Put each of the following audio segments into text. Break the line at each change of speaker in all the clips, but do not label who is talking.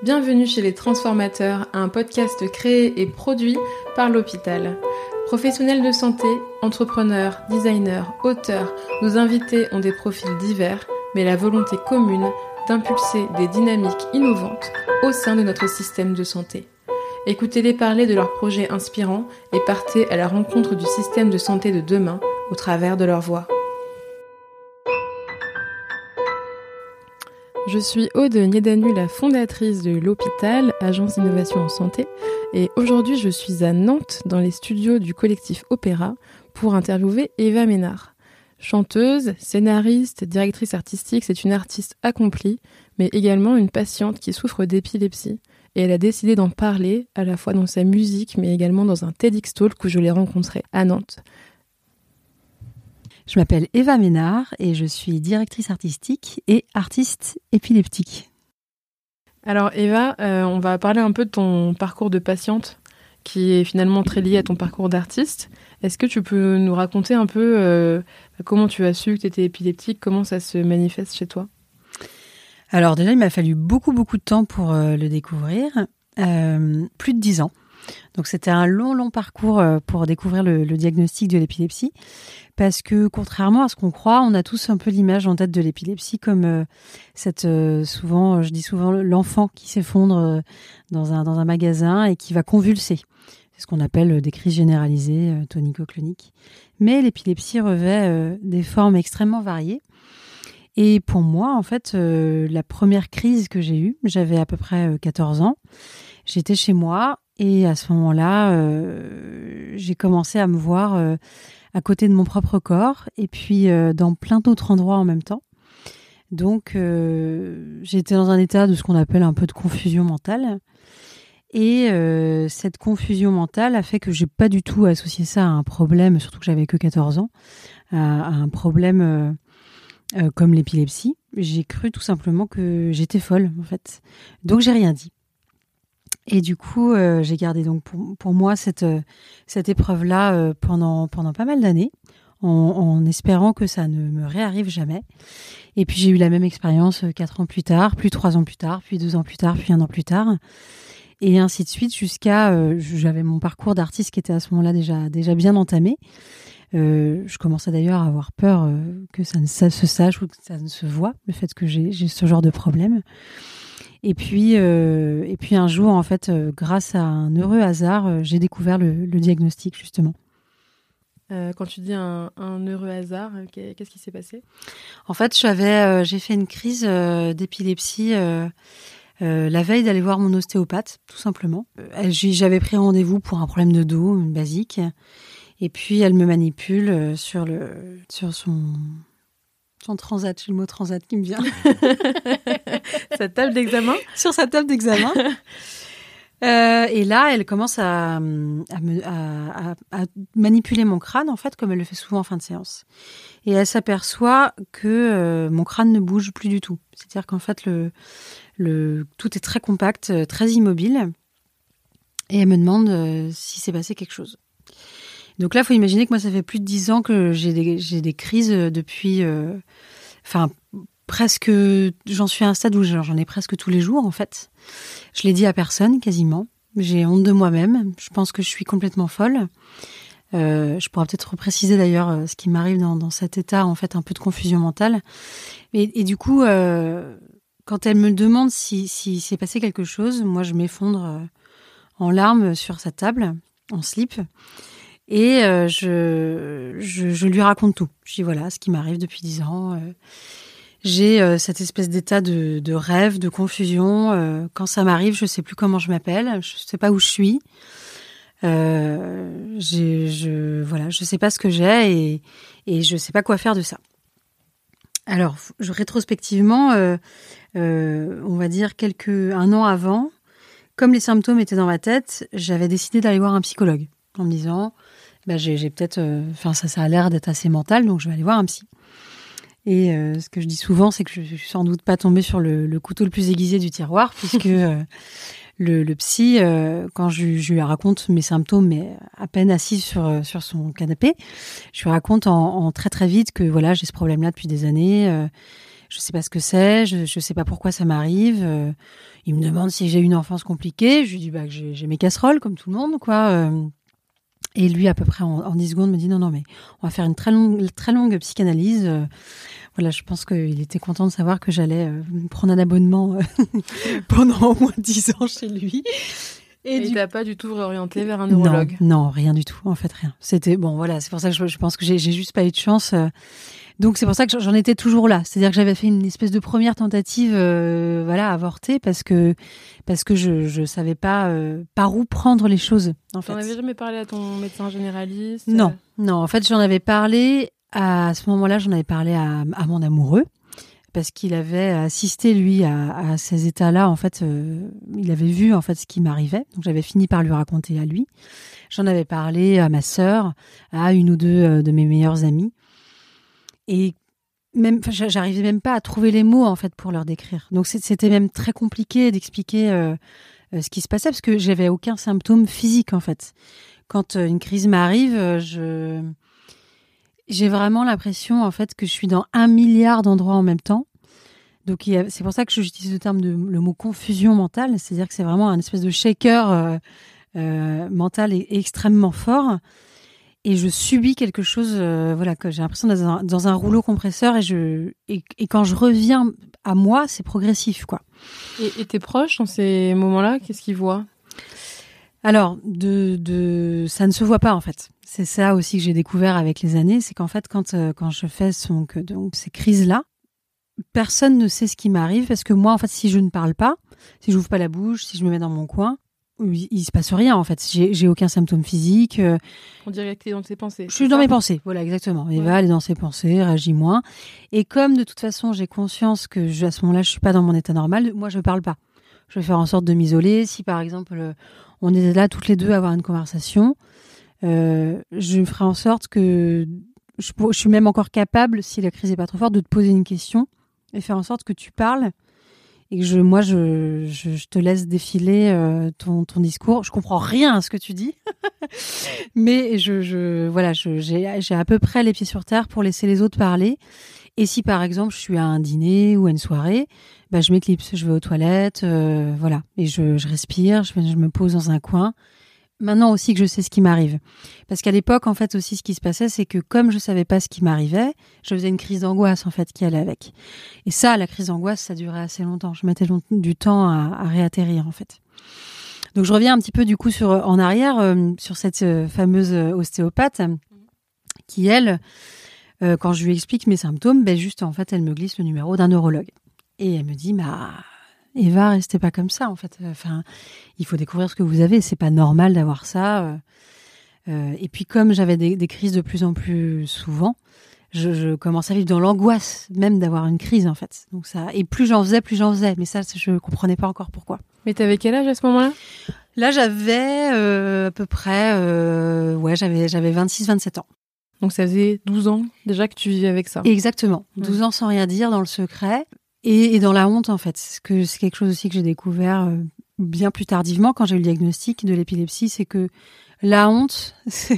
Bienvenue chez les Transformateurs, un podcast créé et produit par l'hôpital. Professionnels de santé, entrepreneurs, designers, auteurs, nos invités ont des profils divers, mais la volonté commune d'impulser des dynamiques innovantes au sein de notre système de santé. Écoutez-les parler de leurs projets inspirants et partez à la rencontre du système de santé de demain au travers de leur voix. Je suis Aude Niedanu, la fondatrice de l'hôpital, agence d'innovation en santé, et aujourd'hui je suis à Nantes dans les studios du collectif Opéra pour interviewer Eva Ménard. Chanteuse, scénariste, directrice artistique, c'est une artiste accomplie, mais également une patiente qui souffre d'épilepsie. Et elle a décidé d'en parler à la fois dans sa musique, mais également dans un TEDx Talk où je l'ai rencontrée à Nantes.
Je m'appelle Eva Ménard et je suis directrice artistique et artiste épileptique.
Alors Eva, euh, on va parler un peu de ton parcours de patiente qui est finalement très lié à ton parcours d'artiste. Est-ce que tu peux nous raconter un peu euh, comment tu as su que tu étais épileptique, comment ça se manifeste chez toi?
Alors déjà, il m'a fallu beaucoup beaucoup de temps pour euh, le découvrir, plus de dix ans. Donc c'était un long, long parcours pour découvrir le diagnostic de l'épilepsie parce que contrairement à ce qu'on croit, on a tous un peu l'image en tête de l'épilepsie comme euh, cette euh, souvent, je dis souvent l'enfant qui s'effondre euh, dans un dans un magasin et qui va convulser. C'est ce qu'on appelle des crises généralisées tonico-cloniques. Mais l'épilepsie revêt des formes extrêmement variées. Et pour moi, en fait, la première crise que j'ai eue, j'avais à peu près 14 ans. J'étais chez moi et à ce moment-là, j'ai commencé à me voir à côté de mon propre corps et puis euh, dans plein d'autres endroits en même temps. Donc euh, j'étais dans un état de ce qu'on appelle un peu de confusion mentale. Et euh, cette confusion mentale a fait que j'ai pas du tout associé ça à un problème, surtout que j'avais que 14 ans, à, un problème comme l'épilepsie. J'ai cru tout simplement que j'étais folle en fait. Donc j'ai rien dit. Et du coup, euh, j'ai gardé donc pour, pour, moi cette, euh, cette épreuve-là euh, pendant, pendant pas mal d'années, en, en, espérant que ça ne me réarrive jamais. Et puis j'ai eu la même expérience quatre ans plus tard, puis trois ans plus tard, puis deux ans plus tard, puis un an plus tard. Et ainsi de suite jusqu'à... J'avais mon parcours d'artiste qui était à ce moment-là déjà, déjà bien entamé. je commençais d'ailleurs à avoir peur que ça ne se sache ou que ça ne se voit, le fait que j'ai ce genre de problème. Et puis, euh, et puis un jour, en fait, euh, grâce à un heureux hasard, euh, j'ai découvert le, diagnostic justement.
quand tu dis un, heureux hasard, qu'est-ce qui s'est passé?
En fait, j'avais, j'ai fait une crise d'épilepsie la veille d'aller voir mon ostéopathe, tout simplement. J'avais pris rendez-vous pour un problème de dos, une basique. Et puis elle me manipule sur le sur son transat, j'ai le mot transat qui me vient.
sa table d'examen
Sur sa table d'examen. Euh, et là, elle commence à, à, manipuler mon crâne, en fait, comme elle le fait souvent en fin de séance. Et elle s'aperçoit que euh, mon crâne ne bouge plus du tout. C'est-à-dire qu'en fait, le, le, tout est très compact, euh, très immobile. Et elle me demande si s'est passé quelque chose. Donc là, faut imaginer que moi, ça fait plus de dix ans que j'ai des, des, crises depuis, euh, enfin, presque, j'en suis à un stade où j'en ai presque tous les jours, en fait. Je l'ai dit à personne, quasiment. J'ai honte de moi-même. Je pense que je suis complètement folle. Euh, je pourrais peut-être préciser d'ailleurs euh, ce qui m'arrive dans, dans, cet état, en fait, un peu de confusion mentale. Et, du coup, euh, quand elle me demande si, si s'est passé quelque chose, moi, je m'effondre euh, en larmes sur sa table, en slip. Et euh, je, je, lui raconte tout. Je dis voilà ce qui m'arrive depuis dix ans. Euh. j'ai euh, cette espèce d'état de, de, rêve, de confusion. quand ça m'arrive, je sais plus comment je m'appelle, je sais pas où je suis. Je voilà, je sais pas ce que j'ai et, et je sais pas quoi faire de ça. Alors, rétrospectivement, on va dire quelques un an avant, comme les symptômes étaient dans ma tête, j'avais décidé d'aller voir un psychologue en me disant bah, j'ai peut-être, euh, enfin ça, ça a l'air d'être assez mental, donc je vais aller voir un psy. Et euh, ce que je dis souvent, c'est que je suis sans doute pas tombée sur le, couteau le plus aiguisé du tiroir, puisque euh, le, le, psy, quand je, je, lui raconte mes symptômes, mais à peine assise sur sur son canapé, je lui raconte en, en très très vite que voilà, j'ai ce problème-là depuis des années je sais pas ce que c'est, je, je sais pas pourquoi ça m'arrive. Euh, il me demande si j'ai une enfance compliquée. Je lui dis bah, que j'ai mes casseroles, comme tout le monde, quoi. Euh. et lui, à peu près en, en, 10 secondes, me dit non, non, mais on va faire une très longue, très longue psychanalyse. Euh. voilà, je pense qu'il était content de savoir que j'allais prendre un abonnement pendant au moins 10 ans chez lui.
Et, il t'a pas du tout réorienté vers un neurologue
non, rien du tout. En fait, rien. C'était bon, voilà. C'est pour ça que je, je pense que j'ai juste pas eu de chance. Donc c'est pour ça que j'en étais toujours là. C'est-à-dire que j'avais fait une espèce de première tentative, euh, voilà, avortée parce que parce que je je savais pas euh, par où prendre les choses.
En fait. avais jamais parlé à ton médecin généraliste
Non, non. En fait, j'en avais parlé à, ce moment-là. J'en avais parlé à, à mon amoureux parce qu'il avait assisté lui à, à ces états-là. En fait, euh, il avait vu en fait ce qui m'arrivait. Donc j'avais fini par lui raconter à lui. J'en avais parlé à ma sœur, à une ou deux de mes meilleures amies. Et même, j'arrivais même pas à trouver les mots en fait pour leur décrire. Donc c'était même très compliqué d'expliquer euh, euh, ce qui se passait parce que j'avais aucun symptôme physique en fait. Quand euh, une crise m'arrive, je j'ai vraiment l'impression en fait que je suis dans un milliard d'endroits en même temps. Donc c'est pour ça que j'utilise le terme de le mot confusion mentale, c'est-à-dire que c'est vraiment un espèce de shaker mental extrêmement fort et je subis quelque chose, euh, voilà, que j'ai l'impression d'être dans, dans, un rouleau compresseur et je et, quand je reviens à moi, c'est progressif, quoi.
Et, tes proches dans ces moments-là, qu'est-ce qu'ils voient?
Alors, de, de, ça ne se voit pas en fait. C'est ça aussi que j'ai découvert avec les années, c'est qu'en fait, quand euh, quand je fais donc, donc ces crises-là, personne ne sait ce qui m'arrive parce que moi, en fait, si je ne parle pas, si j'ouvre pas la bouche, si je me mets dans mon coin, il se passe rien en fait. J'ai aucun symptôme physique. Euh.
On dirait que tu es dans tes pensées.
Je suis dans mes pensées, voilà exactement. Eva, elle est dans ses pensées, réagit moins. Et comme de toute façon j'ai conscience que je, à ce moment-là je suis pas dans mon état normal, moi je parle pas. Je vais faire en sorte de m'isoler. Si par exemple euh, on est là toutes les deux à avoir une conversation, euh, je ferai en sorte que je, je, suis même encore capable, si la crise est pas trop forte, de te poser une question et faire en sorte que tu parles et je, moi, je, je, te laisse défiler euh, ton, ton discours. Je comprends rien à ce que tu dis, mais je, je voilà, j'ai à peu près les pieds sur terre pour laisser les autres parler. Et si par exemple je suis à un dîner ou à une soirée, bah, je m'éclipse, je vais aux toilettes, euh, voilà, et je, je respire, je, je me pose dans un coin maintenant aussi que je sais ce qui m'arrive. Parce qu'à l'époque, en fait, aussi, ce qui se passait, c'est que comme je savais pas ce qui m'arrivait, je faisais une crise d'angoisse, en fait, qui allait avec. Et ça, la crise d'angoisse, ça durait assez longtemps. Je mettais du temps à, réatterrir, en fait. Donc, je reviens un petit peu, du coup, en arrière, euh, sur cette euh, fameuse ostéopathe, qui, elle, euh, quand je lui explique mes symptômes, ben, juste, en fait, elle me glisse le numéro d'un neurologue. Et elle me dit, bah, Eva, restez pas comme ça en fait. Enfin, il faut découvrir ce que vous avez. C'est pas normal d'avoir ça. Euh, euh, et puis comme j'avais des, crises de plus en plus souvent, je, je commençais à vivre dans l'angoisse même d'avoir une crise en fait. Donc ça, et plus j'en faisais, plus j'en faisais. Mais ça, je comprenais pas encore pourquoi.
Mais t'avais quel âge à ce moment-là?
Là, j'avais euh, à peu près, ouais, j'avais j'avais 26-27 ans.
Donc ça faisait 12 ans déjà que tu vivais avec ça.
Exactement. 12 ans sans rien dire dans le secret. Et, dans la honte, en fait. C'est que quelque chose aussi que j'ai découvert euh, bien plus tardivement quand j'ai eu le diagnostic de l'épilepsie, c'est que la honte,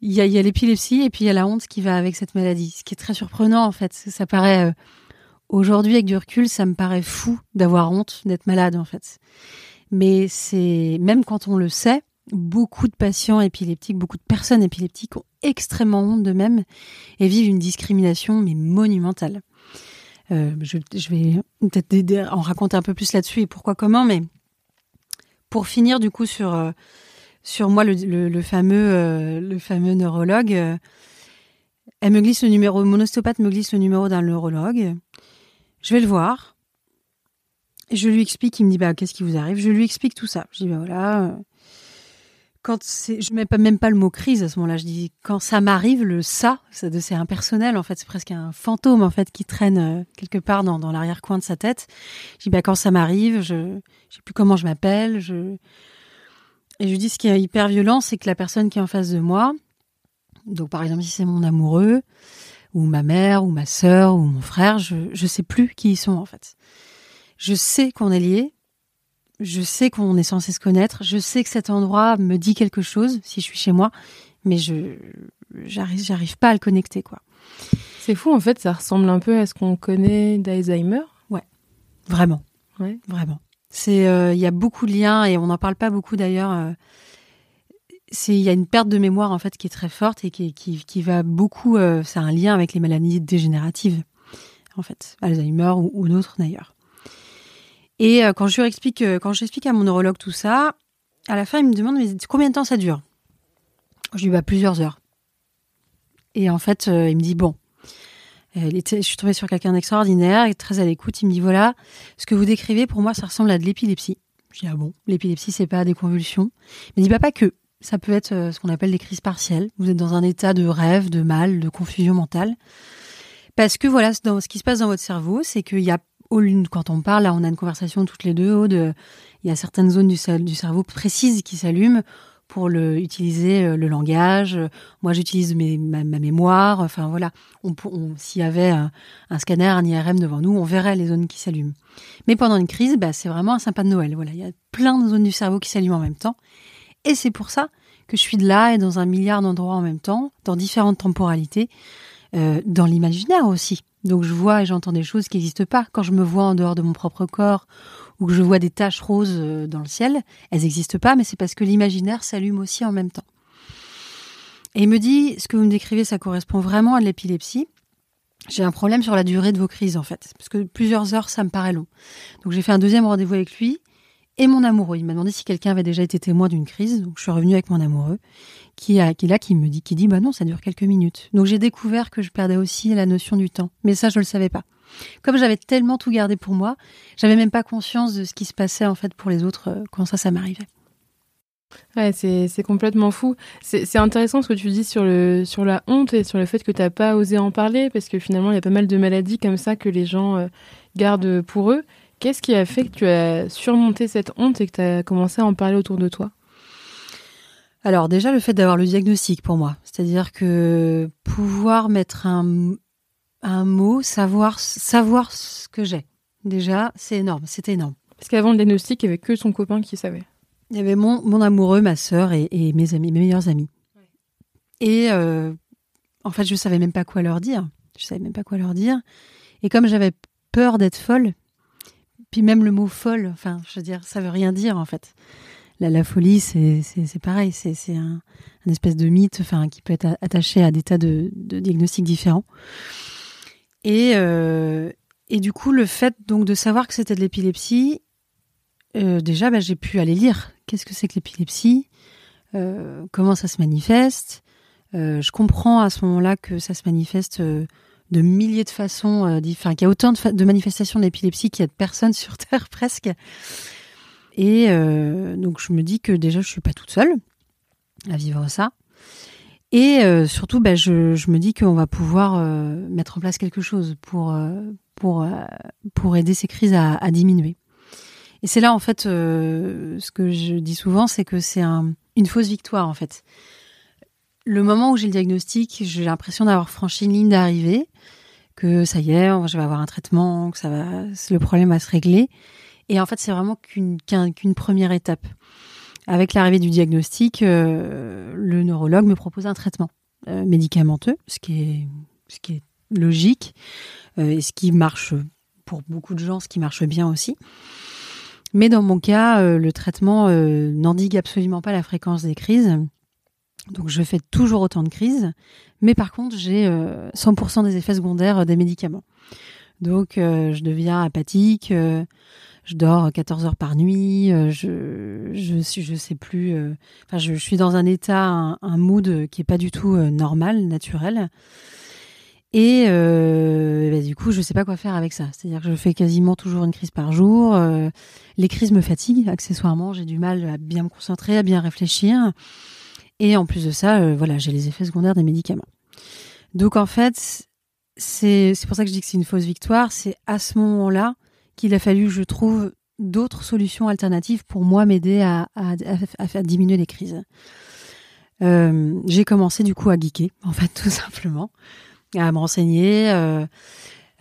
il y a, y a l'épilepsie et puis il y a la honte qui va avec cette maladie. Ce qui est très surprenant, en fait. Ça paraît euh, aujourd'hui avec du recul, ça me paraît fou d'avoir honte d'être malade, en fait. Mais c'est même quand on le sait, beaucoup de patients épileptiques, beaucoup de personnes épileptiques ont extrêmement honte d'eux-mêmes et vivent une discrimination mais monumentale. Euh, je, vais peut-être en raconter un peu plus là-dessus et pourquoi comment, mais pour finir du coup sur euh, sur moi le, fameux euh, le fameux neurologue, elle me glisse le numéro, mon ostéopathe me glisse le numéro d'un neurologue. Je vais le voir. Je lui explique, il me dit bah qu'est-ce qui vous arrive? Je lui explique tout ça. Je dis bah voilà, quand c'est, je mets pas même pas le mot crise à ce moment-là. Je dis quand ça m'arrive, le ça, c'est impersonnel en fait. C'est presque un fantôme en fait qui traîne euh, quelque part dans, dans l'arrière-coin de sa tête. Je dis bah quand ça m'arrive, je, je sais plus comment je m'appelle. Je et je dis ce qui est hyper violent, c'est que la personne qui est en face de moi, donc par exemple si c'est mon amoureux ou ma mère ou ma sœur ou mon frère, je je sais plus qui ils sont en fait. Je sais qu'on est liés, je sais qu'on est censé se connaître, je sais que cet endroit me dit quelque chose si je suis chez moi, mais je j'arrive j'arrive pas à le connecter quoi.
C'est fou, en fait, ça ressemble un peu à ce qu'on connaît d'Alzheimer.
Ouais, vraiment.
Ouais.
Vraiment. C'est, il y a beaucoup de liens et on n'en parle pas beaucoup d'ailleurs c'est il y a une perte de mémoire en fait qui est très forte et qui, qui, qui va beaucoup euh, ça a un lien avec les maladies dégénératives en fait Alzheimer ou, ou d'autres d'ailleurs et euh, quand je lui explique euh, quand j'explique à mon neurologue tout ça à la fin il me demande mais combien de temps ça dure? Je lui dis bah plusieurs heures. Et en fait il me dit bon. Je suis tombée sur quelqu'un d'extraordinaire très à l'écoute il me dit voilà ce que vous décrivez pour moi ça ressemble à de l'épilepsie. Je dis ah bon l'épilepsie c'est pas des convulsions? Il me dit bah pas que. Ça peut être euh, ce qu'on appelle des crises partielles. Vous êtes dans un état de rêve, de mal, de confusion mentale. Parce que voilà, dans, ce qui se passe dans votre cerveau, c'est qu'il y a, quand on parle, là, on a une conversation toutes les deux, de, il y a certaines zones du, du cerveau précises qui s'allument pour le, utiliser euh, le langage. Moi, j'utilise ma, ma, mémoire. Enfin, voilà. On, S'il y avait un, scanner, un IRM devant nous, on verrait les zones qui s'allument. Mais pendant une crise, bah, c'est vraiment un sympa de Noël. Voilà. Il y a plein de zones du cerveau qui s'allument en même temps. Et c'est pour ça que je suis de là et dans un milliard d'endroits en même temps, dans différentes temporalités, euh, dans l'imaginaire aussi. Donc je vois et j'entends des choses qui n'existent pas. Quand je me vois en dehors de mon propre corps ou que je vois des taches roses euh, dans le ciel, elles n'existent pas, mais c'est parce que l'imaginaire s'allume aussi en même temps. Et il me dit, ce que vous me décrivez, ça correspond vraiment à l'épilepsie. J'ai un problème sur la durée de vos crises, en fait, parce que plusieurs heures, ça me paraît long. Donc j'ai fait un deuxième rendez-vous avec lui et mon amoureux. Il m'a demandé si quelqu'un avait déjà été témoin d'une crise. Donc je suis revenue avec mon amoureux qui, a, qui est là, qui me dit, qui dit, bah non, ça dure quelques minutes. Donc j'ai découvert que je perdais aussi la notion du temps. Mais ça, je le savais pas. Comme j'avais tellement tout gardé pour moi, j'avais même pas conscience de ce qui se passait en fait pour les autres euh, quand ça, ça m'arrivait.
Ouais, c'est complètement fou. C'est intéressant ce que tu dis sur, le, sur la honte et sur le fait que tu n'as pas osé en parler, parce que finalement, il y a pas mal de maladies comme ça que les gens euh, gardent pour eux. Qu'est-ce qui a fait que tu as surmonté cette honte et que tu as commencé à en parler autour de toi?
Alors déjà le fait d'avoir le diagnostic pour moi, c'est-à-dire que pouvoir mettre un, un mot, savoir savoir ce que j'ai. Déjà, c'est énorme, c'était énorme.
Parce qu'avant le diagnostic, il n'y avait que son copain qui savait.
Il y avait mon, mon amoureux, ma sœur et, mes amis, mes meilleurs amis. Et euh, en fait, je savais même pas quoi leur dire. Je savais même pas quoi leur dire. Et comme j'avais peur d'être folle, puis même le mot folle, enfin, je veux dire, ça veut rien dire en fait. La, folie, c'est pareil, c'est un, un, espèce de mythe, enfin, qui peut être attaché à des tas de, de diagnostics différents. Et, euh, et du coup, le fait donc de savoir que c'était de l'épilepsie, euh, déjà, bah, j'ai pu aller lire. Qu'est-ce que c'est que l'épilepsie? Euh, Comment ça se manifeste? Je comprends à ce moment-là que ça se manifeste de milliers de façons, euh, qu'il y a autant de, manifestations de l'épilepsie qu'il y a de personnes sur Terre presque. Et euh, donc je me dis que déjà je suis pas toute seule à vivre ça. Et euh, surtout, bah, je, me dis qu'on va pouvoir euh, mettre en place quelque chose pour, pour, pour aider ces crises à, diminuer. Et c'est là, en fait, ce que je dis souvent, c'est que c'est un, une fausse victoire, en fait le moment où j'ai le diagnostic, j'ai l'impression d'avoir franchi une ligne d'arrivée, que ça y est, je vais avoir un traitement, que ça va, le problème va se régler. Et en fait, c'est vraiment qu'une première étape. Avec l'arrivée du diagnostic, euh, le neurologue me propose un traitement euh, médicamenteux, ce qui est ce qui est logique euh, et ce qui marche pour beaucoup de gens, ce qui marche bien aussi. Mais dans mon cas, le traitement n'endigue absolument pas la fréquence des crises donc je fais toujours autant de crises, mais par contre j'ai 100% euh, des effets secondaires euh, des médicaments. Donc euh, je deviens apathique, je dors 14 heures par nuit, je je je sais plus, enfin je, suis dans un état, un, mood qui est pas du tout normal, naturel. Et bah, du coup, je sais pas quoi faire avec ça. C'est-à-dire que je fais quasiment toujours une crise par jour. les crises me fatiguent accessoirement. J'ai du mal à bien me concentrer, à bien réfléchir. Et en plus de ça, euh, voilà, j'ai les effets secondaires des médicaments. Donc en fait, c'est pour ça que je dis que c'est une fausse victoire. C'est à ce moment-là qu'il a fallu que je trouve d'autres solutions alternatives pour moi m'aider à, à, diminuer les crises. Euh, j'ai commencé du coup à geeker, en fait, tout simplement, à me renseigner. Euh,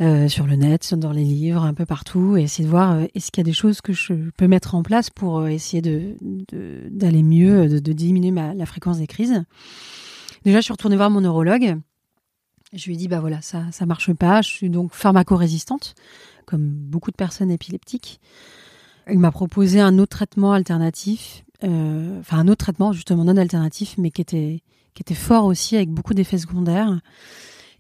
euh, sur le net, dans les livres, un peu partout, et essayer de voir euh, est-ce qu'il y a des choses que je peux mettre en place pour euh, essayer de, d'aller mieux, de, diminuer ma, la fréquence des crises. Déjà, je suis retournée voir mon neurologue Je lui ai dit bah voilà ça ça marche pas. Je suis donc pharmacorésistante comme beaucoup de personnes épileptiques. Il m'a proposé un autre traitement alternatif, euh, enfin un autre traitement justement non alternatif, mais qui était qui était fort aussi avec beaucoup d'effets secondaires.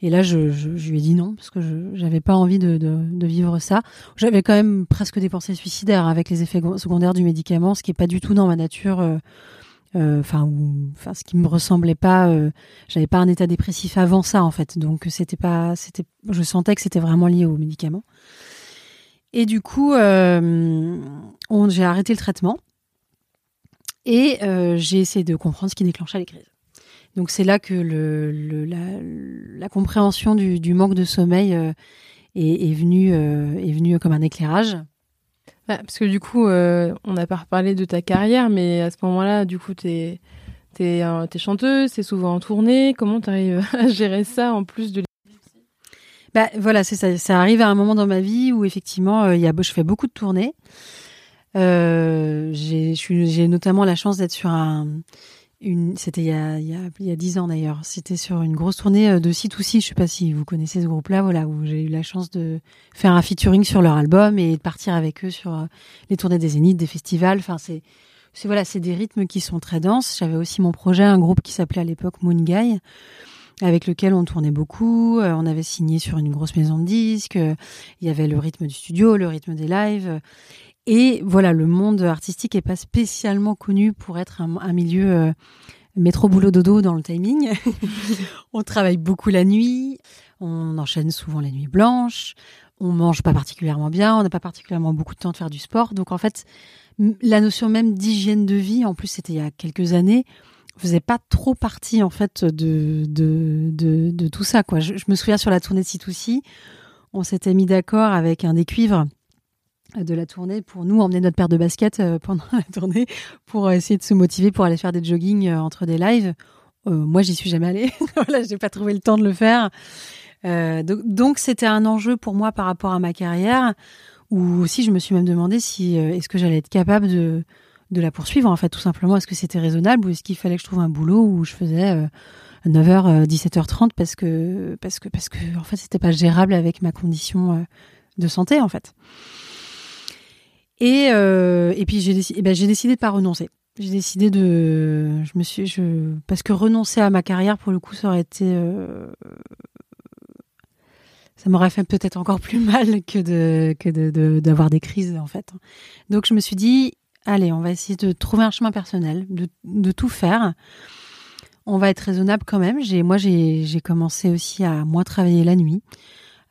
Et là, je, je, je, lui ai dit non parce que je n'avais pas envie de, de, de vivre ça. J'avais quand même presque des pensées suicidaires avec les effets secondaires du médicament, ce qui est pas du tout dans ma nature. Euh, euh, enfin, ce qui me ressemblait pas. Euh, J'avais pas un état dépressif avant ça en fait, donc c'était pas, c'était, je sentais que c'était vraiment lié au médicament. Et du coup, euh, j'ai arrêté le traitement et j'ai essayé de comprendre ce qui déclenchait les crises. Donc c'est là que le, le la, la, compréhension du, du, manque de sommeil euh, est, est, venue euh, est venue comme un éclairage.
Bah, parce que du coup, euh, on n'a pas reparlé de ta carrière, mais à ce moment-là, du coup, t'es es, es, chanteuse, c'est souvent en tournée. Comment tu arrives à gérer ça en plus de
bah voilà, c'est ça. Ça arrive à un moment dans ma vie où effectivement, il y a, je fais beaucoup de tournées. Euh, j'ai notamment la chance d'être sur un, c'était il y a il y a dix ans d'ailleurs. C'était sur une grosse tournée euh, de C2C. Je sais pas si vous connaissez ce groupe-là, voilà, où j'ai eu la chance de faire un featuring sur leur album et de partir avec eux sur euh, les tournées des Zéniths, des festivals. Enfin, c'est c'est voilà, c'est des rythmes qui sont très denses. J'avais aussi mon projet, un groupe qui s'appelait à l'époque Moon Guy, avec lequel on tournait beaucoup. Euh, on avait signé sur une grosse maison de disques. Il y avait le rythme du studio, le rythme des lives. Et voilà, le monde artistique est pas spécialement connu pour être un, milieu euh, métro boulot dodo dans le timing. on travaille beaucoup la nuit, on enchaîne souvent la nuit blanche, on mange pas particulièrement bien, on n'a pas particulièrement beaucoup de temps de faire du sport. Donc en fait, la notion même d'hygiène de vie, en plus c'était il y a quelques années, faisait pas trop partie en fait de de, de, de tout ça quoi. Je, me souviens sur la tournée de C2C, on s'était mis d'accord avec un des cuivres de la tournée pour nous emmener notre paire de baskets euh, pendant la tournée pour essayer de se motiver pour aller faire des joggings euh, entre des lives. Euh, moi, j'y suis jamais allée. voilà, j'ai pas trouvé le temps de le faire. Euh, donc, c'était un enjeu pour moi par rapport à ma carrière, où aussi je me suis même demandé si est-ce que j'allais être capable de de la poursuivre en fait, tout simplement. Est-ce que c'était raisonnable ou est-ce qu'il fallait que je trouve un boulot où je faisais 9h, 17h30 parce que parce que parce que en fait c'était pas gérable avec ma condition de santé en fait. Et, euh, et puis j'ai décidé, eh ben, j'ai décidé de pas renoncer. J'ai décidé de, je me suis, je, parce que renoncer à ma carrière pour le coup, ça aurait été, euh, ça m'aurait fait peut-être encore plus mal que de, que de, d'avoir des crises en fait. Donc je me suis dit, allez, on va essayer de trouver un chemin personnel, de, de tout faire. On va être raisonnable quand même. J'ai, moi, j'ai, j'ai commencé aussi à moins travailler la nuit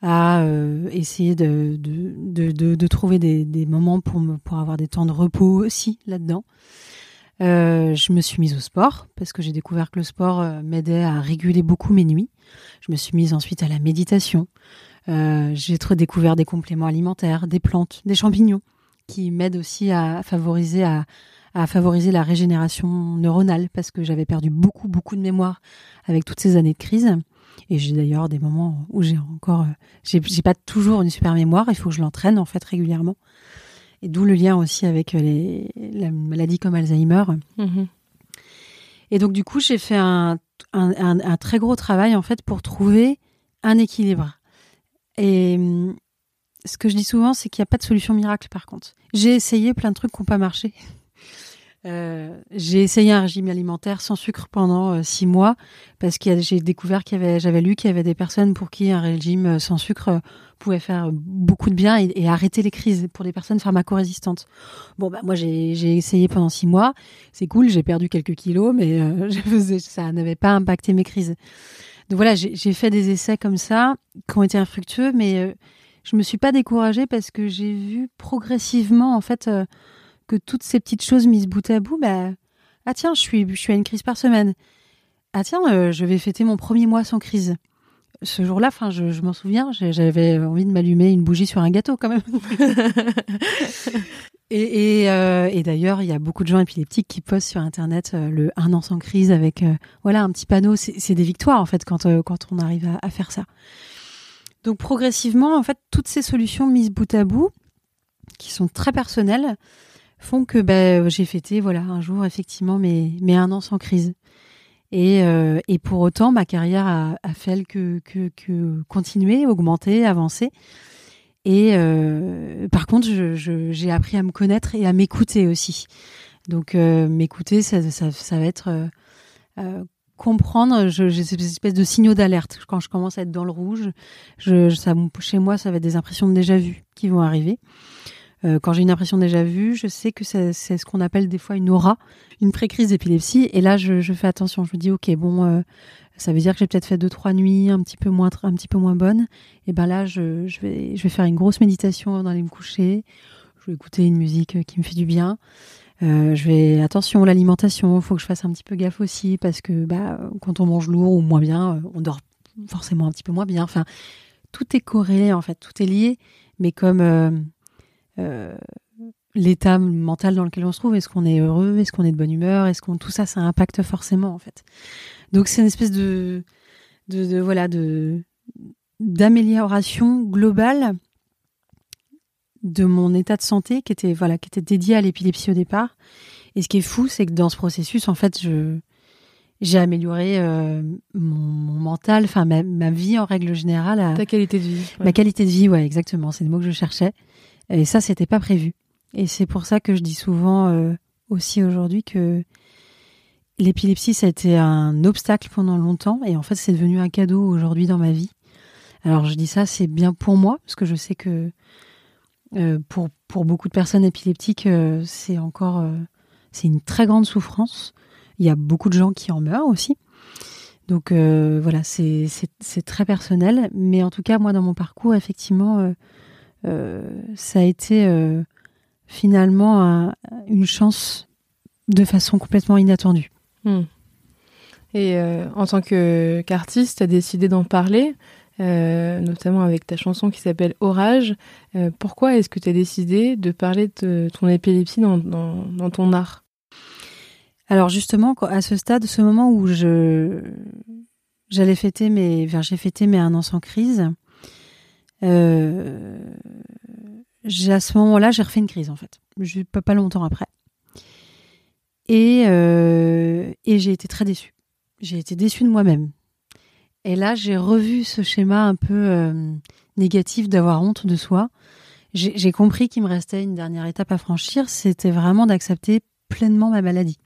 à euh, essayer de, de, de, de, trouver des, des moments pour, me, pour avoir des temps de repos aussi là-dedans. Euh, je me suis mise au sport parce que j'ai découvert que le sport euh, m'aidait à réguler beaucoup mes nuits. Je me suis mise ensuite à la méditation. Euh, j'ai découvert des compléments alimentaires, des plantes, des champignons qui m'aident aussi à favoriser à, à favoriser la régénération neuronale parce que j'avais perdu beaucoup beaucoup de mémoire avec toutes ces années de crise. Et j'ai d'ailleurs des moments où j'ai encore, euh, j'ai, pas toujours une super mémoire. Il faut que je l'entraîne en fait régulièrement. Et d'où le lien aussi avec les, la maladie comme Alzheimer. Mmh. Et donc du coup, j'ai fait un, un, un, un, très gros travail en fait pour trouver un équilibre. Et mmh, ce que je dis souvent, c'est qu'il n'y a pas de solution miracle par contre. J'ai essayé plein de trucs qui n'ont pas marché. Euh, j'ai essayé un régime alimentaire sans sucre pendant euh, six mois parce que j'ai découvert qu'il y avait, j'avais lu qu'il y avait des personnes pour qui un régime euh, sans sucre pouvait faire beaucoup de bien et, arrêter les crises pour des personnes pharmacorésistantes. Bon, bah moi j'ai, j'ai essayé pendant six mois, c'est cool, j'ai perdu quelques kilos, mais euh, ça n'avait pas impacté mes crises. Donc voilà, j'ai, j'ai fait des essais comme ça qui ont été infructueux, mais je me suis pas découragée parce que j'ai vu progressivement en fait que toutes ces petites choses mises bout à bout, bah, ah tiens, je suis, je suis à une crise par semaine. Ah tiens, euh, je vais fêter mon premier mois sans crise. Ce jour-là, enfin, je, je m'en souviens, j'avais envie de m'allumer une bougie sur un gâteau quand même. et, et, euh, et d'ailleurs, il y a beaucoup de gens épileptiques qui postent sur Internet euh, le un an sans crise avec euh, voilà un petit panneau. C'est des victoires en fait quand quand on arrive à, à faire ça. Donc progressivement, en fait, toutes ces solutions mises bout à bout, qui sont très personnelles, font que ben, j'ai fêté voilà un jour effectivement mes, un an sans crise. Et, euh, et pour autant, ma carrière a, fait que, que, que continuer, augmenter, avancer. Et euh, par contre, j'ai je, appris à me connaître et à m'écouter aussi. Donc, euh, m'écouter, ça, ça, va être comprendre. J'ai cette espèce de signaux d'alerte. Quand je commence à être dans le rouge, je, ça, chez moi, ça va être des impressions de déjà vu qui vont arriver. Euh, quand j'ai une impression déjà vue, je sais que c'est ce qu'on appelle des fois une aura, une pré-crise d'épilepsie. Et là, je, fais attention. Je me dis, ok, bon, euh, ça veut dire que j'ai peut-être fait deux trois nuits un petit peu moins un petit peu moins bonnes. Et ben là, je, vais je vais faire une grosse méditation avant d'aller me coucher. Je vais écouter une musique qui me fait du bien. Euh, je vais attention l'alimentation, il faut que je fasse un petit peu gaffe aussi parce que bah quand on mange lourd ou moins bien, on dort forcément un petit peu moins bien. Enfin, tout est corrélé en fait, tout est lié. Mais comme euh, euh, l'état mental dans lequel on se trouve. Est-ce qu'on est heureux? Est-ce qu'on est de bonne humeur? Est-ce qu'on tout ça, ça impacte forcément en fait. Donc c'est une espèce de, de, de voilà de d'amélioration globale de mon état de santé qui était voilà qui était dédié à l'épilepsie au départ. Et ce qui est fou, c'est que dans ce processus, en fait, je j'ai amélioré euh, mon, mon, mental, enfin ma, ma, vie en règle générale. À,
Ta qualité de vie.
Ouais. Ma qualité de vie, ouais, exactement. C'est le mot que je cherchais. Et ça, c'était pas prévu. Et c'est pour ça que je dis souvent euh, aussi aujourd'hui que l'épilepsie, ça a été un obstacle pendant longtemps. Et en fait, c'est devenu un cadeau aujourd'hui dans ma vie. Alors, je dis ça, c'est bien pour moi, parce que je sais que euh, pour, pour beaucoup de personnes épileptiques, euh, c'est encore c'est une très grande souffrance. Il y a beaucoup de gens qui en meurent aussi. Donc voilà, c'est très personnel. Mais en tout cas, moi, dans mon parcours, effectivement, ça a été euh, finalement un, une chance de façon complètement inattendue.
Hmm. Et euh, en tant qu'artiste, tu as décidé d'en parler, euh, notamment avec ta chanson qui s'appelle Orage. Euh, pourquoi est-ce que tu as décidé de parler de ton épilepsie dans, dans, dans ton art?
Alors justement, à ce stade, ce moment où je j'allais fêter mes, enfin, j'ai fêté mes un an sans crise, euh, à ce moment-là, j'ai refait une crise en fait, je, pas, pas longtemps après. Et, euh, et j'ai été très déçue. J'ai été déçue de moi-même. Et là, j'ai revu ce schéma un peu euh, négatif d'avoir honte de soi. J'ai compris qu'il me restait une dernière étape à franchir, c'était vraiment d'accepter pleinement ma maladie.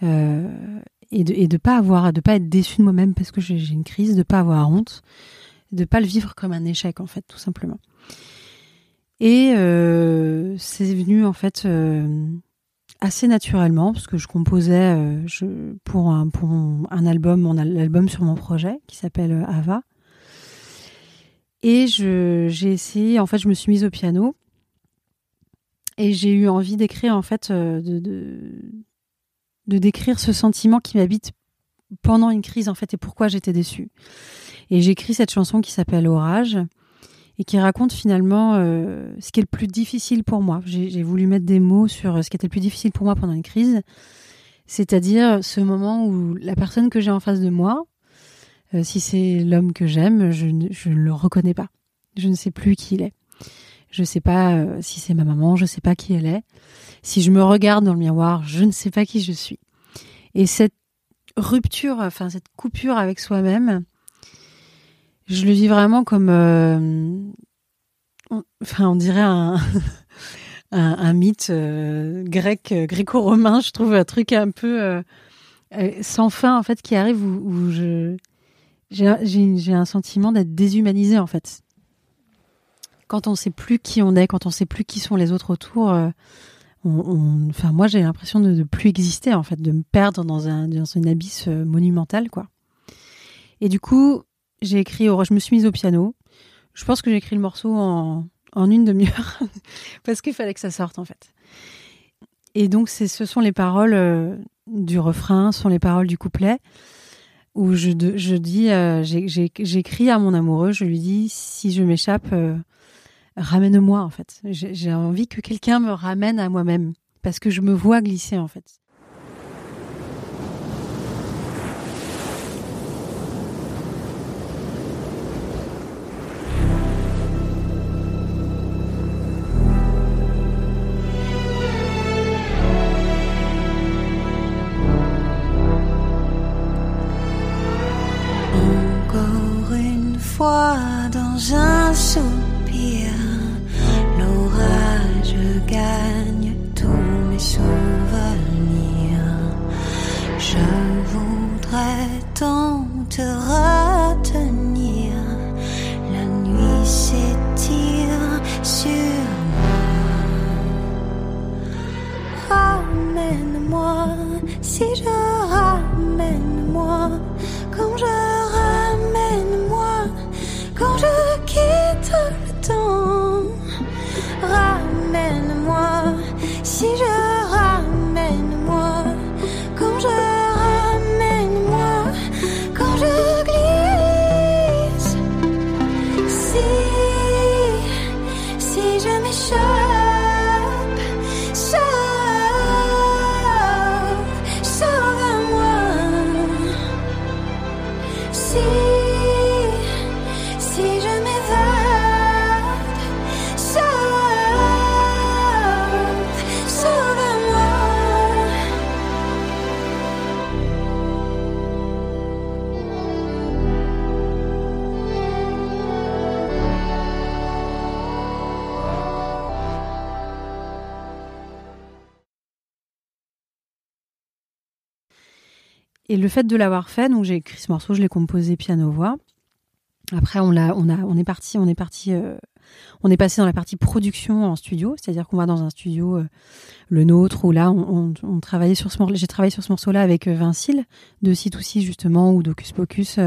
Et de, de pas avoir, de pas être déçue de moi-même parce que j'ai une crise, de pas avoir honte, de pas le vivre comme un échec en fait, tout simplement. Et euh, c'est venu en fait euh, assez naturellement parce que je composais euh, pour un pour album, mon album sur mon projet qui s'appelle Ava. Et j'ai essayé, en fait, je me suis mise au piano et j'ai eu envie d'écrire en fait de de décrire ce sentiment qui m'habite pendant une crise en fait et pourquoi j'étais déçue. Et j'écris cette chanson qui s'appelle Orage et qui raconte finalement euh, ce qui est le plus difficile pour moi. J'ai voulu mettre des mots sur ce qui était le plus difficile pour moi pendant une crise, c'est-à-dire ce moment où la personne que j'ai en face de moi, euh, si c'est l'homme que j'aime, je, ne le reconnais pas. Je ne sais plus qui il est. Je ne sais pas euh, si c'est ma maman, je ne sais pas qui elle est. Si je me regarde dans le miroir, je ne sais pas qui je suis. Et cette rupture, enfin cette coupure avec soi-même, je le vis vraiment comme, euh, on, enfin, on dirait un, un, un, mythe euh, grec, euh, gréco-romain. Je trouve un truc un peu sans fin en fait qui arrive où, je j'ai un sentiment d'être déshumanisé en fait. Quand on sait plus qui on est, quand on sait plus qui sont les autres autour, enfin moi j'ai l'impression de ne plus exister en fait, de me perdre dans un dans une abysse monumental quoi. Et du coup, j'ai écrit, je me suis mise au piano. Je pense que j'ai écrit le morceau en, en une demi-heure parce qu'il fallait que ça sorte en fait. Et donc ce sont les paroles euh, du refrain, ce sont les paroles du couplet où je, dis, euh, j'écris à mon amoureux, je lui dis si je m'échappe, euh, ramène-moi en fait. J'ai envie que quelqu'un me ramène à moi-même parce que je me vois glisser en fait. Et le fait de l'avoir fait, donc j'ai écrit ce morceau, je l'ai composé piano-voix. Après, on a, on est parti, on est parti, euh, on est passé dans la partie production en studio, c'est-à-dire qu'on va dans un studio, euh, le nôtre, où là, on, on, sur ce morceau. J'ai travaillé sur ce morceau-là avec euh, Vincile de C2C justement ou d'Ocus Pocus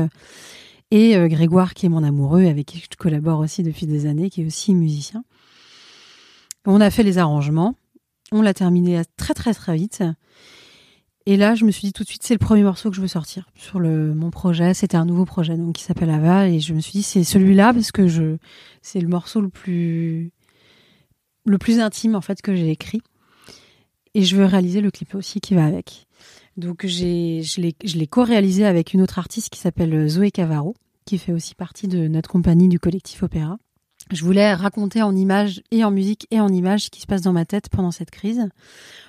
et Grégoire qui est mon amoureux, avec qui je collabore aussi depuis des années, qui est aussi musicien. On a fait les arrangements, on l'a terminé très très très vite. Et là, je me suis dit tout de suite, c'est le premier morceau que je veux sortir sur mon projet. C'était un nouveau projet donc qui s'appelle Ava, et je me suis dit c'est celui-là parce que c'est le morceau le plus, le plus intime en fait que j'ai écrit. Et je veux réaliser le clip aussi qui va avec. Donc j'ai, je l'ai, je l'ai co-réalisé avec une autre artiste qui s'appelle Zoé Cavaro, qui fait aussi partie de notre compagnie du collectif Opéra. Je voulais raconter en images et en musique et en images ce qui se passe dans ma tête pendant cette crise.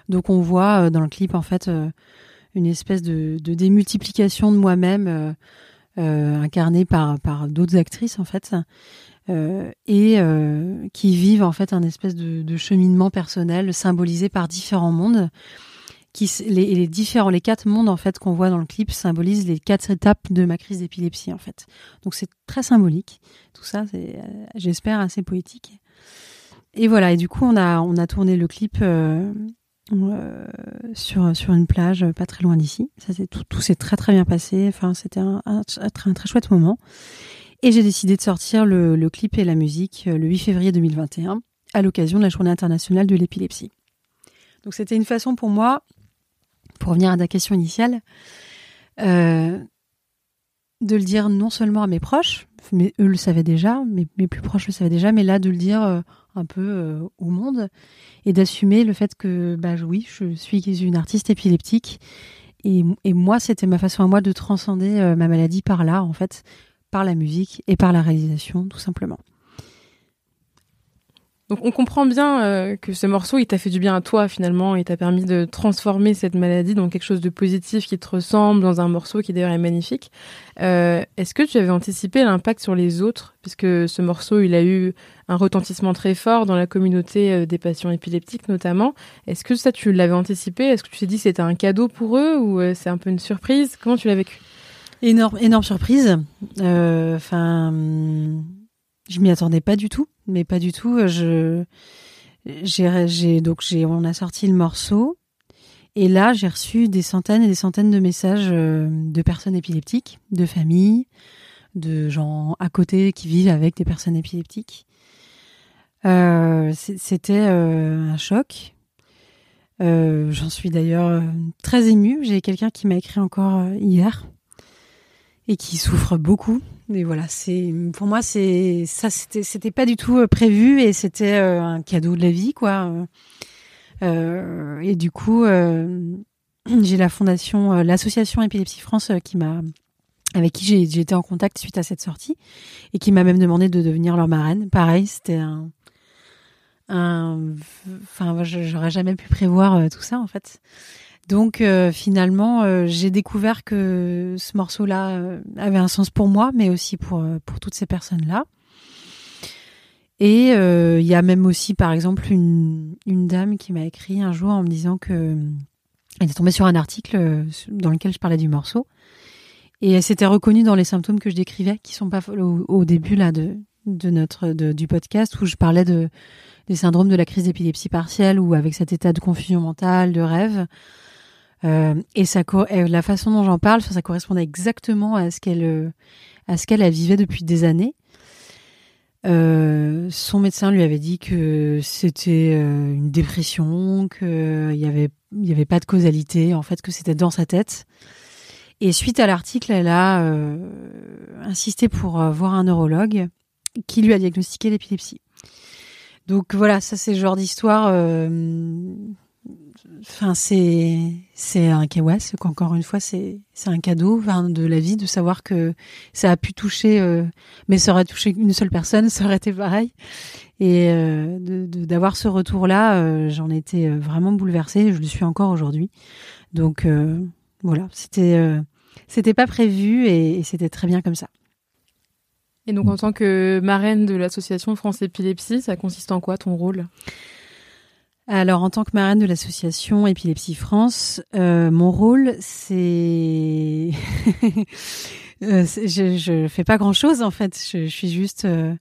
Donc on voit euh, dans le clip en fait euh, une espèce de, démultiplication de moi-même euh, euh, incarnée par, par d'autres actrices en fait euh, et qui vivent en fait un espèce de cheminement personnel symbolisé par différents mondes. Les, différents, les quatre mondes en fait qu'on voit dans le clip symbolisent les quatre étapes de ma crise d'épilepsie en fait. Donc c'est très symbolique. Tout ça, c'est, euh, j'espère, assez poétique. Et voilà. Et du coup, on a on a tourné le clip euh, euh, sur sur une plage euh, pas très loin d'ici. Ça c'est tout tout s'est très très bien passé. Enfin, c'était un, un, très, chouette moment. Et j'ai décidé de sortir le, le clip et la musique le 8 février 2021 à l'occasion de la Journée internationale de l'épilepsie. Donc c'était une façon pour moi, pour revenir à ta question initiale, euh, de le dire non seulement à mes proches, mais eux le savaient déjà, mes, mes plus proches le savaient déjà, mais là de le dire euh, un peu euh, au monde et d'assumer le fait que bah oui, je suis une artiste épileptique et, et moi c'était ma façon à moi de transcender ma maladie par là en fait, par la musique et par la réalisation tout simplement.
Donc on comprend bien euh, que ce morceau, il t'a fait du bien à toi finalement, et t'a permis de transformer cette maladie dans quelque chose de positif qui te ressemble, dans un morceau qui d'ailleurs est magnifique. Euh, Est-ce que tu avais anticipé l'impact sur les autres Puisque ce morceau, il a eu un retentissement très fort dans la communauté euh, des patients épileptiques notamment. Est-ce que ça, tu l'avais anticipé? Est-ce que tu t'es dit que c'était un cadeau pour eux ou c'est un peu une surprise? Comment tu l'as vécu?
Énorme, énorme surprise. Enfin, je m'y attendais pas du tout, mais pas du tout. Je, j'ai, donc j'ai, on a sorti le morceau, et là j'ai reçu des centaines et des centaines de messages euh, de personnes épileptiques, de familles, de gens à côté qui vivent avec des personnes épileptiques. Euh, c'était euh, un choc. Euh, J'en suis d'ailleurs euh, très émue. J'ai quelqu'un qui m'a écrit encore euh, hier et qui souffre beaucoup. Et voilà, c'est pour moi c'est ça c'était c'était pas du tout euh, prévu et c'était euh, un cadeau de la vie quoi. Euh, et du coup, euh, j'ai la fondation, euh, l'association Épilepsie France qui m'a avec qui j'ai été en contact suite à cette sortie et qui m'a même demandé de devenir leur marraine. Pareil, c'était un un enfin j'aurais jamais pu prévoir tout ça en fait. Donc euh, finalement, euh, j'ai découvert que ce morceau-là euh, avait un sens pour moi, mais aussi pour euh, pour toutes ces personnes-là. Et euh, il y a même aussi, par exemple, une, une dame qui m'a écrit un jour en me disant que elle est tombée sur un article dans lequel je parlais du morceau et elle s'était reconnue dans les symptômes que je décrivais, qui sont pas au, au début là de de notre du podcast où je parlais de des syndromes de la crise d'épilepsie partielle ou avec cet état de confusion mentale, de rêve. Euh, et la façon dont j'en parle, ça correspondait exactement à ce qu'elle, euh, à ce qu'elle elle vivait depuis des années. Euh, son médecin lui avait dit que c'était une dépression, qu'il y avait, y avait pas de causalité, en fait, que c'était dans sa tête. Et suite à l'article, elle a insisté pour voir un neurologue qui lui a diagnostiqué l'épilepsie. Donc voilà, ça c'est le genre d'histoire. Enfin, c'est c'est un ouais, qu'encore une fois, c'est c'est un cadeau de la vie de savoir que ça a pu toucher, euh, mais ça aurait touché une seule personne, ça aurait été pareil. Et euh, de- de- d'avoir ce retour-là, euh, j'en étais euh, vraiment bouleversée. Je le suis encore aujourd'hui. Donc euh, voilà, c'était euh, c'était pas prévu et, et c'était très bien comme ça.
Et donc, en tant que marraine de l'association France Épilepsie, ça consiste en quoi ton rôle?
Alors, en tant que marraine de l'association Épilepsie France, euh, mon rôle, c'est... Euh, je, je fais pas grand-chose, en fait. Je, suis juste euh,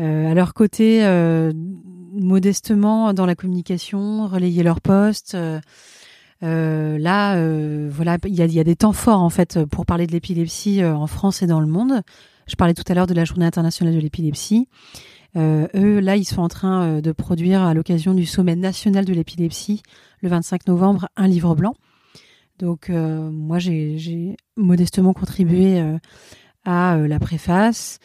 à leur côté, modestement dans la communication, relayer leurs postes. là, voilà, il y a, y a des temps forts, en fait, pour parler de l'épilepsie en France et dans le monde. Je parlais tout à l'heure de la Journée internationale de l'épilepsie. Euh, eux, là, ils sont en train euh, de produire, à l'occasion du sommet national de l'épilepsie, le 25 novembre, un livre blanc. Donc, euh, moi, j'ai modestement contribué à la préface.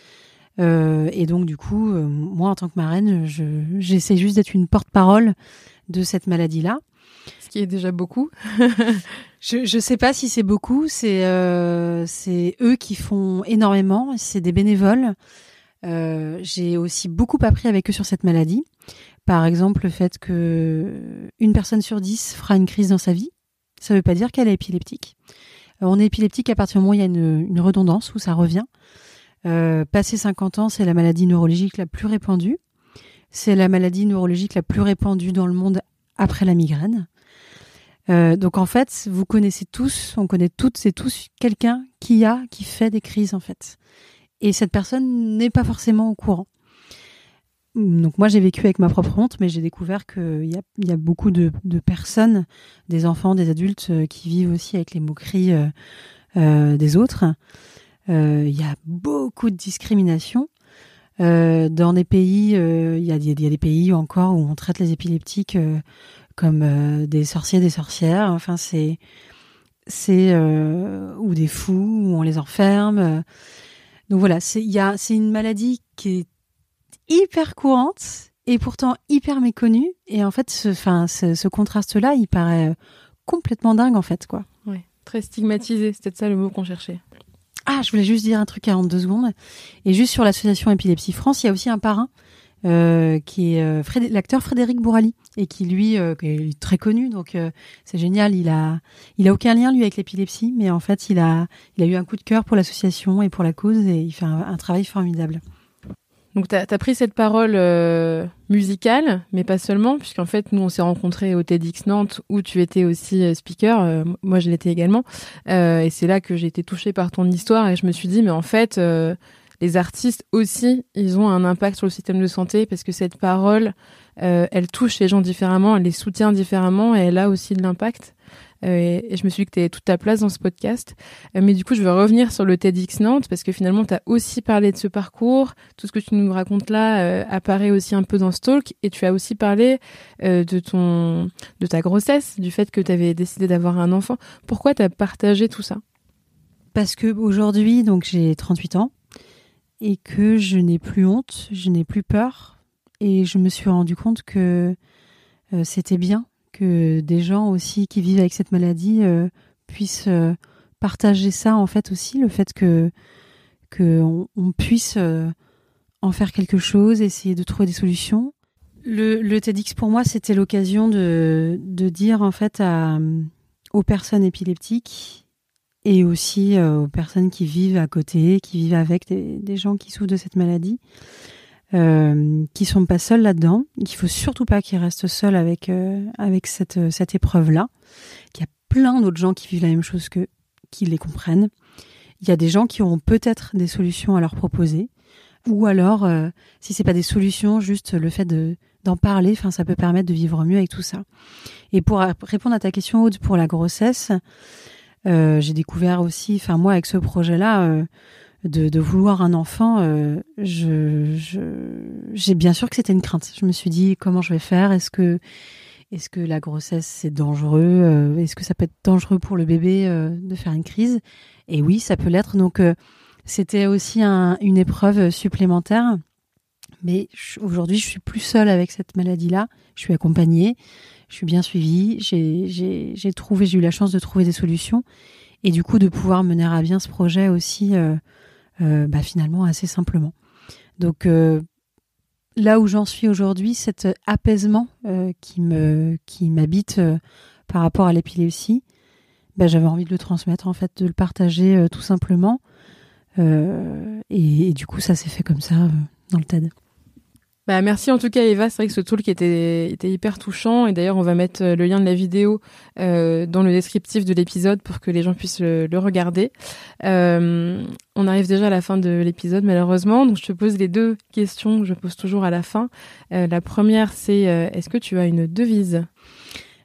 Euh, et donc, du coup, euh, moi, en tant que marraine, je- j'essaie juste d'être une porte-parole de cette maladie-là.
Ce qui est déjà beaucoup.
Je je sais pas si c'est beaucoup, c'est euh, c'est eux qui font énormément, c'est des bénévoles. Euh, j'ai aussi beaucoup appris avec eux sur cette maladie. Par exemple, le fait que une personne sur dix fera une crise dans sa vie, ça veut pas dire qu'elle est épileptique. Euh, on est épileptique à partir du moment où il y a une, une redondance, où ça revient. Euh, passé 50 ans, c'est la maladie neurologique la plus répandue. C'est la maladie neurologique la plus répandue dans le monde après la migraine. Euh, donc en fait, vous connaissez tous, on connaît toutes et tous quelqu'un qui a, qui fait des crises en fait. Et cette personne n'est pas forcément au courant. Donc moi j'ai vécu avec ma propre honte, mais j'ai découvert qu'il y a, y a beaucoup de, personnes, des enfants, des adultes, euh, qui vivent aussi avec les moqueries euh, euh, des autres. Il y a beaucoup de discrimination. Dans des pays, il y, a, des pays encore où on traite les épileptiques comme des sorciers, des sorcières. Enfin, c'est c'est ou des fous où on les enferme. Donc voilà, c'est une maladie qui est hyper courante et pourtant hyper méconnue. Et en fait, ce, enfin, ce, ce contraste-là, il paraît euh, complètement dingue en fait, quoi.
Ouais. Très stigmatisé, peut-être ça le mot qu'on cherchait.
Ah, je voulais juste dire un truc en deux secondes. Et juste sur l'association Épilepsie France, il y a aussi un parrain euh, qui est euh, l'acteur Frédéric Bourali et qui lui euh, est très connu. Donc c'est génial. Il a il a aucun lien lui avec l'épilepsie, mais en fait il a il a eu un coup de cœur pour l'association et pour la cause et il fait un, travail formidable.
Donc, tu as, pris cette parole musicale, mais pas seulement, puisqu'en fait, nous, on s'est rencontrés au TEDx Nantes, où tu étais aussi speaker. moi, je l'étais également. Et c'est là que j'ai été touchée par ton histoire, et je me suis dit, mais en fait, les artistes aussi, ils ont un impact sur le système de santé, parce que cette parole, euh, elle touche les gens différemment, elle les soutient différemment, et elle a aussi de l'impact. Euh, et, je me suis dit que tu avais toute ta place dans ce podcast. Euh, mais du coup, je vais revenir sur le TEDx Nantes parce que finalement, tu as aussi parlé de ce parcours. Tout ce que tu nous racontes là apparaît aussi un peu dans ce talk. Et tu as aussi parlé de, ton, de ta grossesse, du fait que tu avais décidé d'avoir un enfant. Pourquoi tu as partagé tout ça?
Parce que aujourd'hui, donc j'ai 38 ans et que je n'ai plus honte, je n'ai plus peur et je me suis rendu compte que euh, c'était bien que des gens aussi qui vivent avec cette maladie euh, puissent euh, partager ça en fait aussi, le fait que que on, on puisse en faire quelque chose, essayer de trouver des solutions. Le, TEDx pour moi c'était l'occasion de, de dire en fait aux personnes épileptiques et aussi euh, aux personnes qui vivent à côté, qui vivent avec des, des gens qui souffrent de cette maladie, euh, qui sont pas seuls là-dedans, qu'il faut surtout pas qu'ils restent seuls avec euh, avec cette cette épreuve-là, qu'il y a plein d'autres gens qui vivent la même chose que qui les comprennent. Il y a des gens qui auront peut-être des solutions à leur proposer, ou alors, euh, si c'est pas des solutions, juste le fait de d'en parler. Enfin, ça peut permettre de vivre mieux avec tout ça. Et pour euh, répondre à ta question, Aude, pour la grossesse, euh, j'ai découvert aussi, enfin moi, avec ce projet-là, euh, de, vouloir un enfant, euh, j'ai bien sûr que c'était une crainte. Je me suis dit comment je vais faire? Est-ce que, est-ce que la grossesse c'est dangereux? Euh, Est-ce que ça peut être dangereux pour le bébé euh, de faire une crise? Et oui, ça peut l'être. Donc euh, c'était aussi un- une épreuve supplémentaire. Mais aujourd'hui, je suis plus seule avec cette maladie-là. Je suis accompagnée, je suis bien suivie. J'ai, trouvé, j'ai eu la chance de trouver des solutions et du coup de pouvoir mener à bien ce projet aussi, euh, euh, bah, finalement assez simplement. Donc euh, là où j'en suis aujourd'hui, cet apaisement qui qui m'habite par rapport à l'épilepsie, bah, j'avais envie de le transmettre en fait, de le partager tout simplement. Et, du coup, ça s'est fait comme ça dans le TED.
Bah, merci en tout cas Eva, c'est vrai que ce talk était, était hyper touchant. Et d'ailleurs on va mettre euh, le lien de la vidéo euh, dans le descriptif de l'épisode pour que les gens puissent le, regarder. Euh, on arrive déjà à la fin de l'épisode malheureusement, donc je te pose les deux questions que je pose toujours à la fin. La première c'est est-ce que tu as une devise?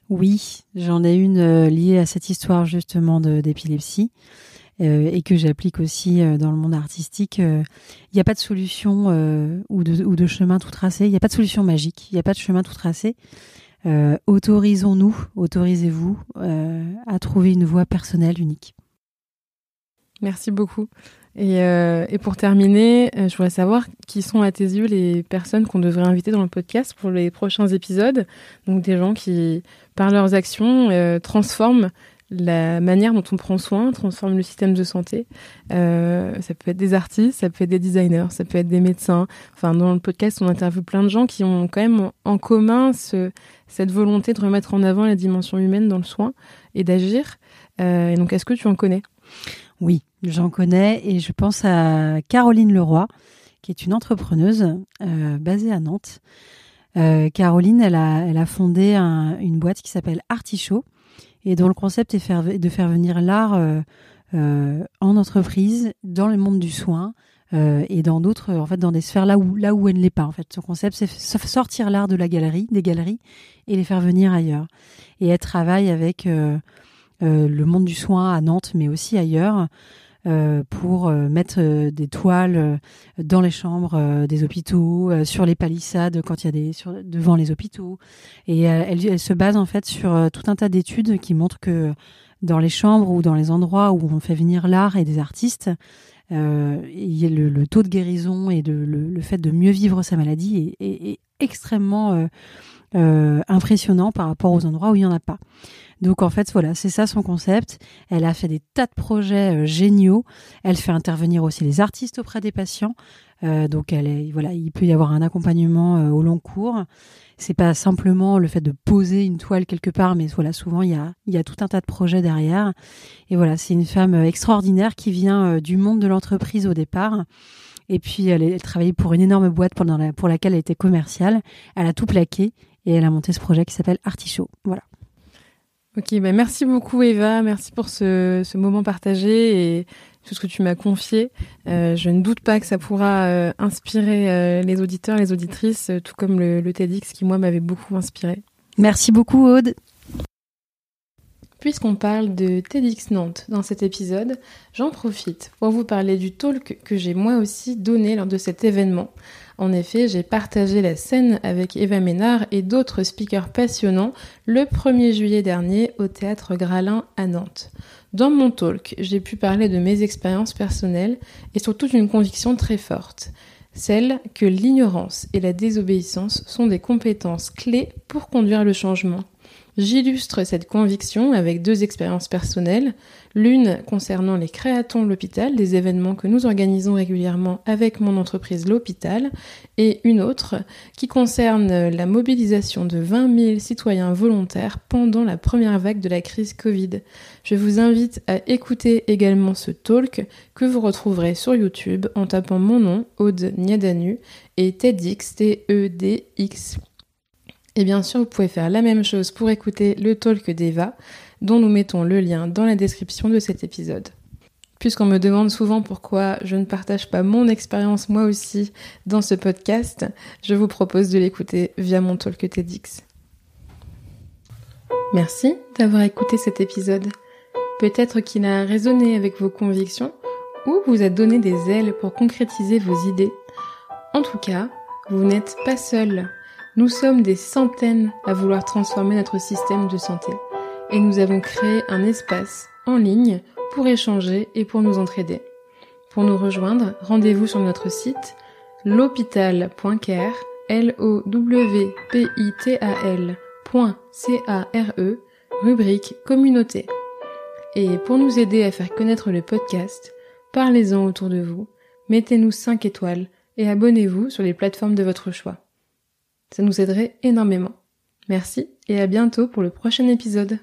Oui, j'en ai une liée à cette histoire justement d'épilepsie et que j'applique aussi euh, dans le monde artistique. Euh, Il n'y a pas de solution euh, ou, de, chemin tout tracé. Il n'y a pas de solution magique. Il n'y a pas de chemin tout tracé. Euh, autorisons-nous, autorisez-vous euh, à trouver une voie personnelle unique.
Merci beaucoup. Et, euh, pour terminer, euh, je voudrais savoir qui sont à tes yeux les personnes qu'on devrait inviter dans le podcast pour les prochains épisodes. Donc des gens qui, par leurs actions, euh, transforment la manière dont on prend soin, transforment le système de santé. Euh, ça peut être des artistes, ça peut être des designers, ça peut être des médecins. Enfin, dans le podcast, on interviewe plein de gens qui ont quand même en commun ce, cette volonté de remettre en avant la dimension humaine dans le soin et d'agir. Euh, et donc, est-ce que tu en connais?
Oui, j'en connais et je pense à Caroline Leroy, qui est une entrepreneuse euh, basée à Nantes. Euh, Caroline, elle a, elle a fondé un- une boîte qui s'appelle Artichaut et dont le concept est faire- de faire venir l'art euh, euh, en entreprise, dans le monde du soin euh, et dans d'autres, en fait, dans des sphères là où là où elle ne l'est pas. En fait, son concept, c'est sortir l'art de la galerie, des galeries, et les faire venir ailleurs. Et elle travaille avec le monde du soin à Nantes, mais aussi ailleurs, pour euh, mettre euh, des toiles euh, dans les chambres euh, des hôpitaux, euh, sur les palissades quand il y a des devant les hôpitaux. Et euh, elle, se base en fait sur euh, tout un tas d'études qui montrent que dans les chambres ou dans les endroits où on fait venir l'art et des artistes, euh, a le, le taux de guérison et le, fait de mieux vivre sa maladie est, extrêmement euh, euh, impressionnant par rapport aux endroits où il n'y en a pas. Donc en fait, voilà, c'est ça son concept. Elle a fait des tas de projets euh, géniaux. Elle fait intervenir aussi les artistes auprès des patients. Euh, donc elle est, voilà, il peut y avoir un accompagnement euh, au long cours. C'est pas simplement le fait de poser une toile quelque part, mais voilà, souvent il y a, y a tout un tas de projets derrière. Et voilà, c'est une femme euh, extraordinaire qui vient du monde de l'entreprise au départ. Et puis elle, elle travaillait pour une énorme boîte pendant la- pour laquelle elle était commerciale. Elle a tout plaqué et elle a monté ce projet qui s'appelle Artichaut. Voilà.
Ok, bah merci beaucoup Eva, merci pour ce, ce moment partagé et tout ce que tu m'as confié. Euh, je ne doute pas que ça pourra euh, inspirer euh, les auditeurs, les auditrices, euh, tout comme le, le TEDx qui moi m'avait beaucoup inspiré.
Merci beaucoup Aude.
Puisqu'on parle de TEDx Nantes dans cet épisode, j'en profite pour vous parler du talk que j'ai moi aussi donné lors de cet événement. En effet, j'ai partagé la scène avec Eva Ménard et d'autres speakers passionnants le 1er juillet dernier au théâtre Gralin à Nantes. Dans mon talk, j'ai pu parler de mes expériences personnelles et surtout d'une conviction très forte, celle que l'ignorance et la désobéissance sont des compétences clés pour conduire le changement. J'illustre cette conviction avec deux expériences personnelles, l'une concernant les créatons de l'hôpital, des événements que nous organisons régulièrement avec mon entreprise L'Hôpital, et une autre qui concerne la mobilisation de 20 000 citoyens volontaires pendant la première vague de la crise Covid. Je vous invite à écouter également ce talk que vous retrouverez sur YouTube en tapant mon nom, Aude Niadanu, et TEDx, T-E-D-X. Et bien sûr, vous pouvez faire la même chose pour écouter le talk d'Eva, dont nous mettons le lien dans la description de cet épisode. Puisqu'on me demande souvent pourquoi je ne partage pas mon expérience moi aussi dans ce podcast, je vous propose de l'écouter via mon talk TEDx. Merci d'avoir écouté cet épisode. Peut-être qu'il a résonné avec vos convictions ou vous a donné des ailes pour concrétiser vos idées. En tout cas, vous n'êtes pas seul. Nous sommes des centaines à vouloir transformer notre système de santé et nous avons créé un espace en ligne pour échanger et pour nous entraider. Pour nous rejoindre, rendez-vous sur notre site l'hôpital.care, l o w p i t a l.care, rubrique communauté. Et pour nous aider à faire connaître le podcast, parlez-en autour de vous, mettez-nous 5 étoiles et abonnez-vous sur les plateformes de votre choix. Ça nous aiderait énormément. Merci et à bientôt pour le prochain épisode.